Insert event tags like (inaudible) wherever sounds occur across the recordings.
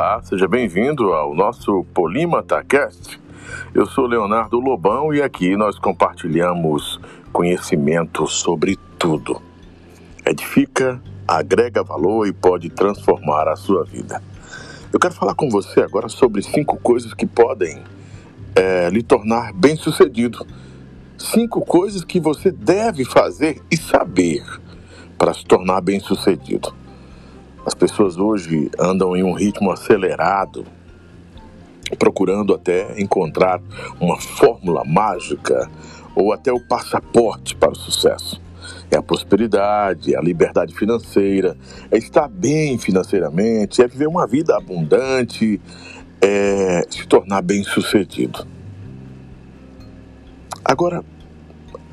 Olá, seja bem-vindo ao nosso Polímata Cast. Eu sou Leonardo Lobão e aqui nós compartilhamos conhecimento sobre tudo. Edifica, agrega valor e pode transformar a sua vida. Eu quero falar com você agora sobre cinco coisas que podem é, lhe tornar bem-sucedido. Cinco coisas que você deve fazer e saber para se tornar bem-sucedido. As pessoas hoje andam em um ritmo acelerado, procurando até encontrar uma fórmula mágica ou até o passaporte para o sucesso. É a prosperidade, é a liberdade financeira, é estar bem financeiramente, é viver uma vida abundante, é se tornar bem-sucedido. Agora,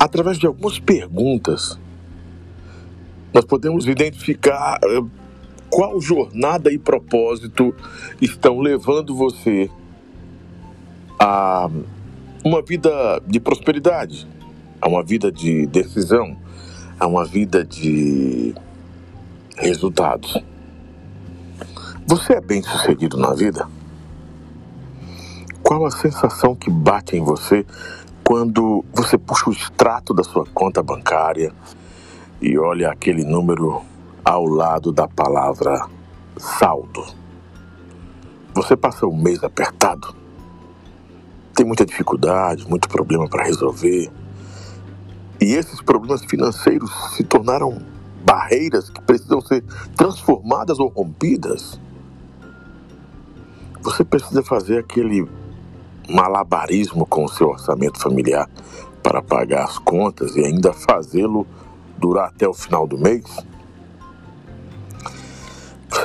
através de algumas perguntas, nós podemos identificar eh, qual jornada e propósito estão levando você a uma vida de prosperidade, a uma vida de decisão, a uma vida de resultados. Você é bem sucedido na vida? Qual a sensação que bate em você quando você puxa o extrato da sua conta bancária e olha aquele número ao lado da palavra saldo. Você passa um mês apertado, tem muita dificuldade, muito problema para resolver. E esses problemas financeiros se tornaram barreiras que precisam ser transformadas ou rompidas. Você precisa fazer aquele malabarismo com o seu orçamento familiar para pagar as contas e ainda fazê-lo durar até o final do mês?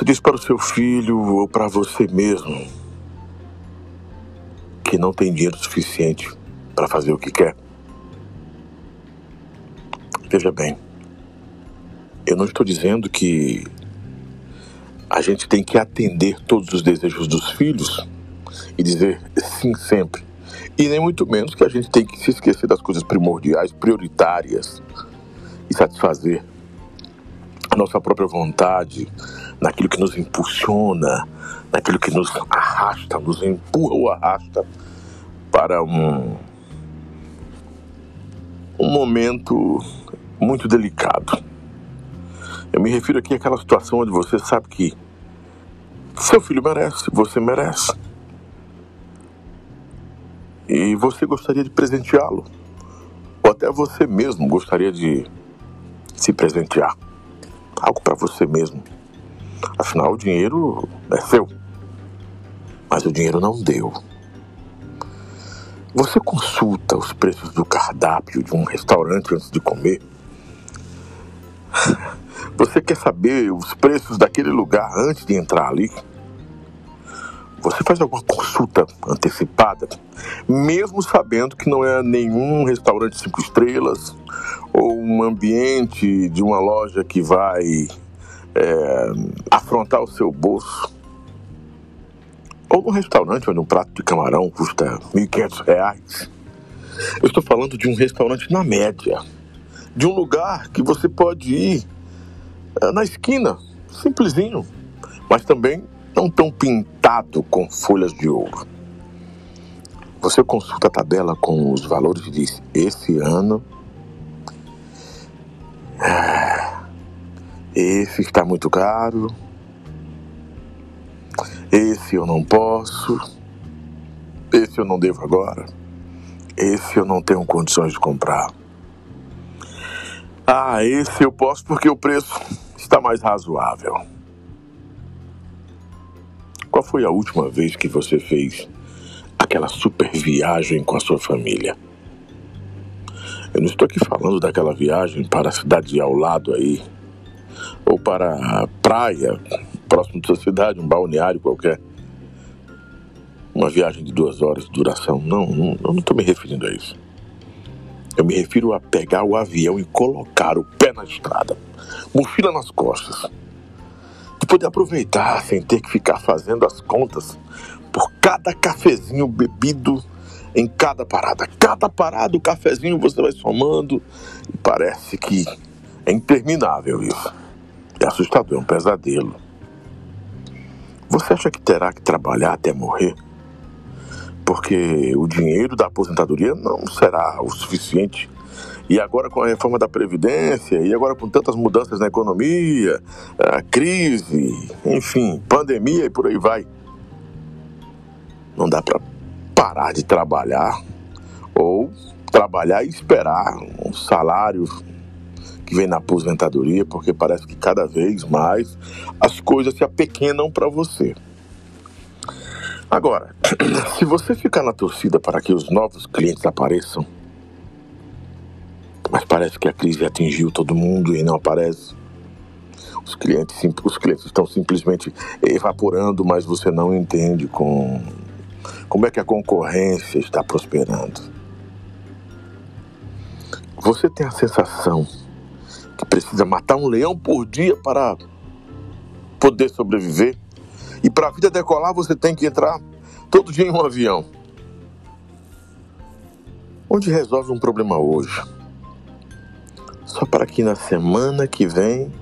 Diz para o seu filho ou para você mesmo que não tem dinheiro suficiente para fazer o que quer. Veja bem, eu não estou dizendo que a gente tem que atender todos os desejos dos filhos e dizer sim sempre. E nem muito menos que a gente tem que se esquecer das coisas primordiais, prioritárias e satisfazer nossa própria vontade, naquilo que nos impulsiona, naquilo que nos arrasta, nos empurra ou arrasta para um, um momento muito delicado. Eu me refiro aqui àquela situação onde você sabe que seu filho merece, você merece. E você gostaria de presenteá-lo. Ou até você mesmo gostaria de se presentear algo para você mesmo. Afinal, o dinheiro é seu, mas o dinheiro não deu. Você consulta os preços do cardápio de um restaurante antes de comer? (laughs) Você quer saber os preços daquele lugar antes de entrar ali? Você faz alguma consulta antecipada, mesmo sabendo que não é nenhum restaurante cinco estrelas ou um ambiente de uma loja que vai é, afrontar o seu bolso. Ou num restaurante onde um prato de camarão custa R$ 1.500. Eu estou falando de um restaurante na média, de um lugar que você pode ir é, na esquina, simplesinho, mas também não tão pintado com folhas de ouro. Você consulta a tabela com os valores e diz: esse ano. Ah, esse está muito caro. Esse eu não posso. Esse eu não devo agora. Esse eu não tenho condições de comprar. Ah, esse eu posso porque o preço está mais razoável. Qual foi a última vez que você fez aquela super viagem com a sua família? Eu não estou aqui falando daquela viagem para a cidade ao lado aí, ou para a praia próximo da sua cidade, um balneário qualquer. Uma viagem de duas horas de duração. Não, não eu não estou me referindo a isso. Eu me refiro a pegar o avião e colocar o pé na estrada, mochila nas costas, de poder aproveitar sem ter que ficar fazendo as contas por cada cafezinho bebido em cada parada. Cada parada, o cafezinho você vai somando e parece que é interminável isso. É assustador, é um pesadelo. Você acha que terá que trabalhar até morrer? Porque o dinheiro da aposentadoria não será o suficiente. E agora com a reforma da Previdência, e agora com tantas mudanças na economia, a crise, enfim, pandemia e por aí vai. Não dá para parar de trabalhar ou trabalhar e esperar um salário que vem na aposentadoria, porque parece que cada vez mais as coisas se apequenam para você. Agora, (clears throat) se você ficar na torcida para que os novos clientes apareçam, mas parece que a crise atingiu todo mundo e não aparece. Os clientes, os clientes estão simplesmente evaporando, mas você não entende com como é que a concorrência está prosperando. Você tem a sensação que precisa matar um leão por dia para poder sobreviver? E para a vida decolar, você tem que entrar todo dia em um avião. Onde resolve um problema hoje? Só para que na semana que vem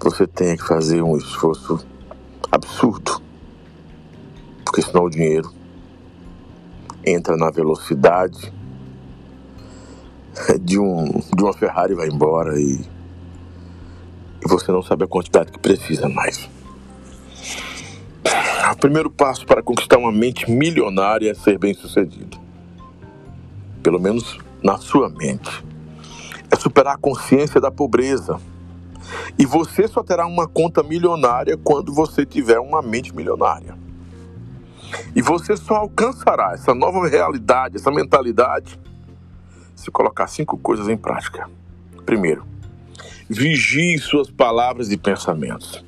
você tenha que fazer um esforço absurdo. Porque senão o dinheiro entra na velocidade de, um, de uma Ferrari vai embora e, e você não sabe a quantidade que precisa mais. O primeiro passo para conquistar uma mente milionária é ser bem sucedido. Pelo menos na sua mente. É superar a consciência da pobreza. E você só terá uma conta milionária quando você tiver uma mente milionária. E você só alcançará essa nova realidade, essa mentalidade, se colocar cinco coisas em prática. Primeiro, vigie suas palavras e pensamentos.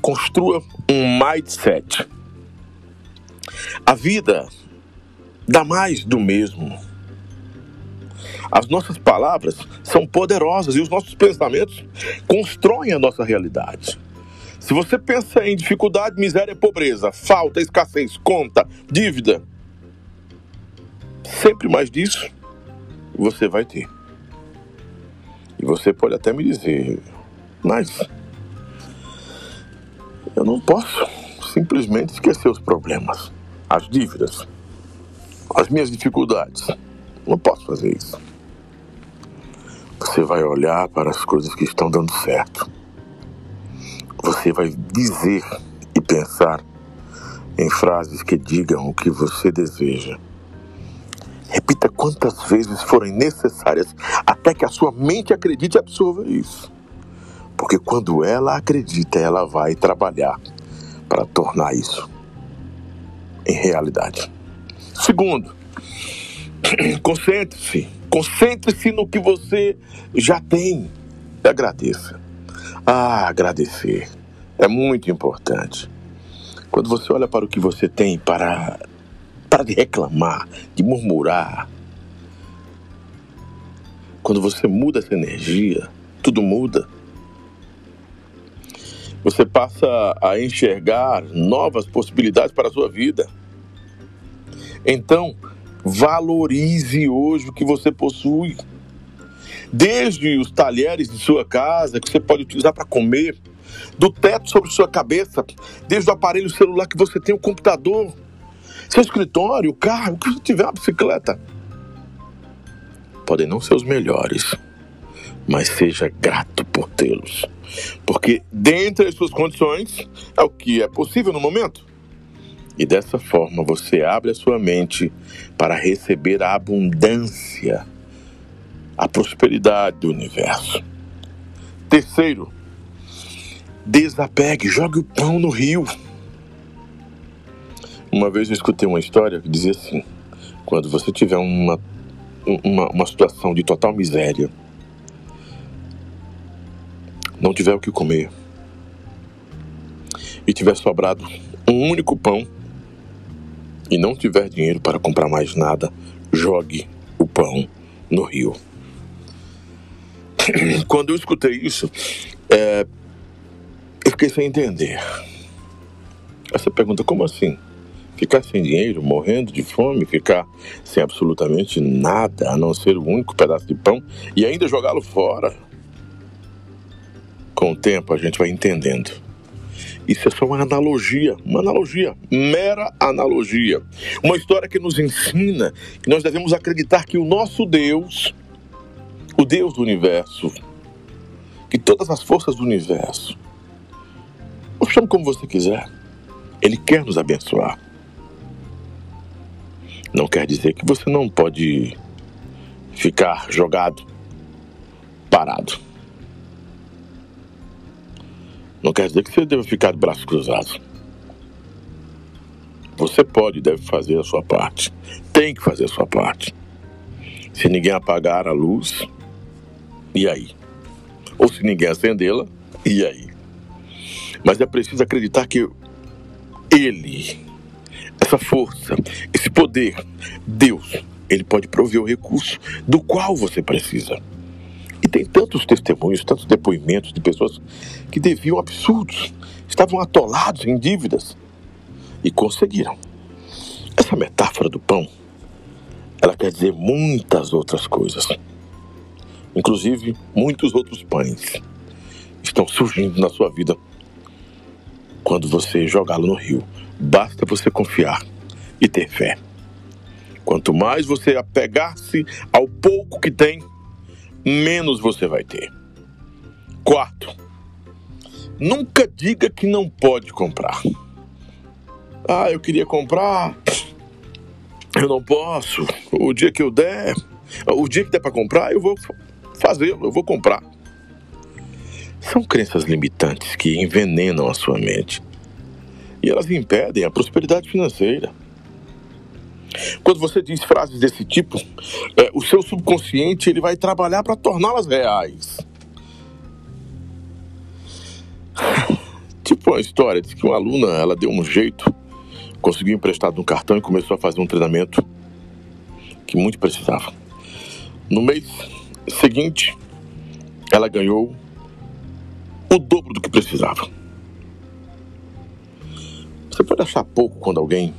Construa um mindset. A vida dá mais do mesmo. As nossas palavras são poderosas e os nossos pensamentos constroem a nossa realidade. Se você pensa em dificuldade, miséria, pobreza, falta, escassez, conta, dívida, sempre mais disso você vai ter. E você pode até me dizer, mas eu não posso simplesmente esquecer os problemas, as dívidas, as minhas dificuldades. Não posso fazer isso. Você vai olhar para as coisas que estão dando certo. Você vai dizer e pensar em frases que digam o que você deseja Repita quantas vezes forem necessárias até que a sua mente acredite e absorva isso. Porque quando ela acredita, ela vai trabalhar para tornar isso em realidade. Segundo, (clears throat) concentre-se. Concentre-se no que você já tem. Agradeça. Ah, agradecer é muito importante. Quando você olha para o que você tem, para para de reclamar, de murmurar. Quando você muda essa energia, tudo muda. Você passa a enxergar novas possibilidades para a sua vida. Então, valorize hoje o que você possui. Desde os talheres de sua casa, que você pode utilizar para comer, do teto sobre sua cabeça, desde o aparelho celular que você tem, o computador, seu escritório, o carro, o que você tiver, a bicicleta. Podem não ser os melhores, mas seja grato por tê-los. Porque dentre as suas condições é o que é possível no momento. E dessa forma você abre a sua mente para receber a abundância, a prosperidade do universo. Terceiro, desapegue, jogue o pão no rio. Uma vez eu escutei uma história que dizia assim: quando você tiver uma, uma, uma situação de total miséria, não tiver o que comer e tiver sobrado um único pão e não tiver dinheiro para comprar mais nada, jogue o pão no rio. (coughs) Quando eu escutei isso, é, eu fiquei sem entender. Essa pergunta, como assim? Ficar sem dinheiro, morrendo de fome, ficar sem absolutamente nada a não ser o único pedaço de pão e ainda jogá-lo fora. com o tempo a gente vai entendendo. Isso é só uma analogia, uma analogia, mera analogia. Uma história que nos ensina que nós devemos acreditar que o nosso Deus, o Deus do universo, que todas as forças do universo, ou chame como você quiser, Ele quer nos abençoar. Não quer dizer que você não pode ficar jogado, parado. Não quer dizer que você deve ficar de braços cruzados. Você pode e deve fazer a sua parte. Tem que fazer a sua parte. Se ninguém apagar a luz, e aí? Ou se ninguém acendê-la, e aí? Mas é preciso acreditar que Ele, essa força, esse poder, Deus, Ele pode prover o recurso do qual você precisa. E tem tantos testemunhos, tantos depoimentos de pessoas que deviam absurdos, estavam atolados em dívidas e conseguiram. Essa metáfora do pão, ela quer dizer muitas outras coisas. Inclusive, muitos outros pães estão surgindo na sua vida quando você jogá-lo no rio. Basta você confiar e ter fé. Quanto mais você apegar-se ao pouco que tem, menos você vai ter. Quarto, nunca diga que não pode comprar. Ah, eu queria comprar, eu não posso. O dia que eu der, o dia que der para comprar, eu vou fazê-lo, eu vou comprar. São crenças limitantes que envenenam a sua mente e elas impedem a prosperidade financeira. Quando você diz frases desse tipo, é, o seu subconsciente ele vai trabalhar para torná-las reais. Tipo uma história de que uma aluna ela deu um jeito, conseguiu emprestado um cartão e começou a fazer um treinamento que muito precisava. No mês seguinte, ela ganhou o dobro do que precisava. Você pode achar pouco quando alguém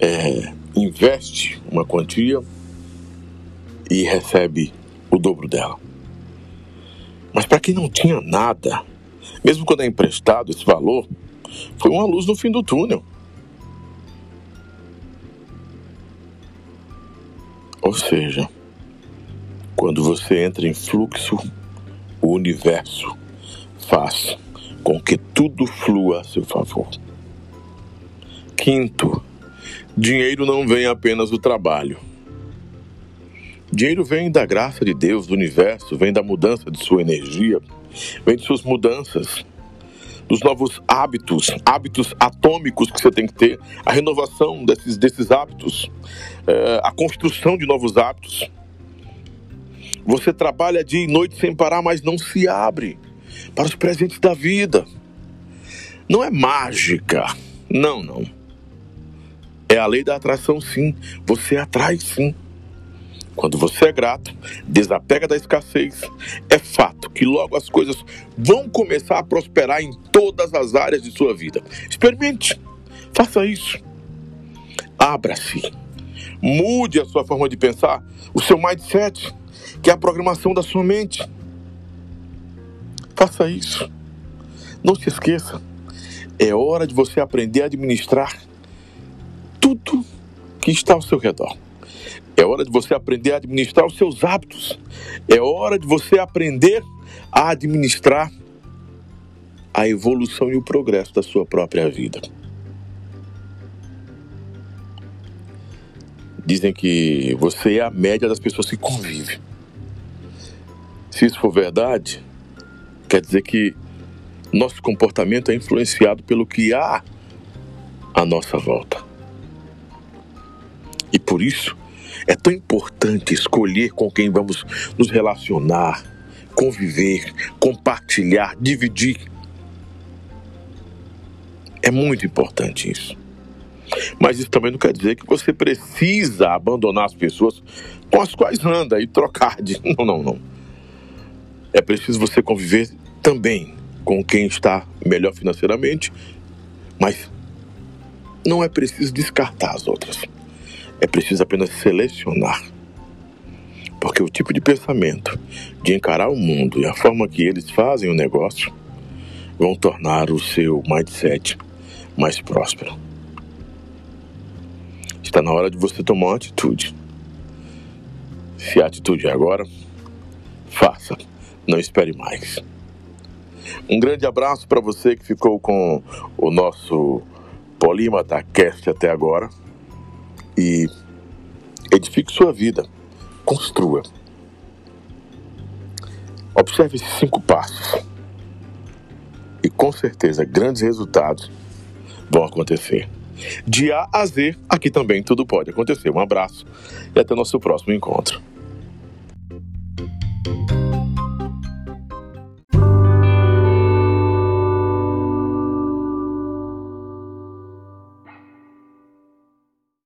é, investe uma quantia e recebe o dobro dela. Mas para quem não tinha nada, mesmo quando é emprestado esse valor, foi uma luz no fim do túnel. Ou seja, quando você entra em fluxo, o universo faz com que tudo flua a seu favor. Quinto, Dinheiro não vem apenas do trabalho. Dinheiro vem da graça de Deus, do universo, vem da mudança de sua energia, vem de suas mudanças, dos novos hábitos, hábitos atômicos que você tem que ter, a renovação desses, desses hábitos, é, a construção de novos hábitos. Você trabalha dia e noite sem parar, mas não se abre para os presentes da vida. Não é mágica. Não, não. É a lei da atração, sim. Você atrai, sim. Quando você é grato, desapega da escassez, é fato que logo as coisas vão começar a prosperar em todas as áreas de sua vida. Experimente, faça isso. Abra-se, mude a sua forma de pensar, o seu mindset, que é a programação da sua mente. Faça isso. Não se esqueça, é hora de você aprender a administrar tudo que está ao seu redor. É hora de você aprender a administrar os seus hábitos. É hora de você aprender a administrar a evolução e o progresso da sua própria vida. Dizem que você é a média das pessoas que convivem. Se isso for verdade, quer dizer que nosso comportamento é influenciado pelo que há à nossa volta. E por isso é tão importante escolher com quem vamos nos relacionar, conviver, compartilhar, dividir. É muito importante isso. Mas isso também não quer dizer que você precisa abandonar as pessoas com as quais anda e trocar de. (laughs) Não, não, não. É preciso você conviver também com quem está melhor financeiramente, mas não é preciso descartar as outras. É preciso apenas selecionar. Porque o tipo de pensamento, de encarar o mundo e a forma que eles fazem o negócio vão tornar o seu mindset mais próspero. Está na hora de você tomar uma atitude. Se a atitude é agora, faça. Não espere mais. Um grande abraço para você que ficou com o nosso Polímata Cast até agora. E edifique sua vida. Construa. Observe esses cinco passos. E com certeza grandes resultados vão acontecer. De A a Z, aqui também tudo pode acontecer. Um abraço e até nosso próximo encontro.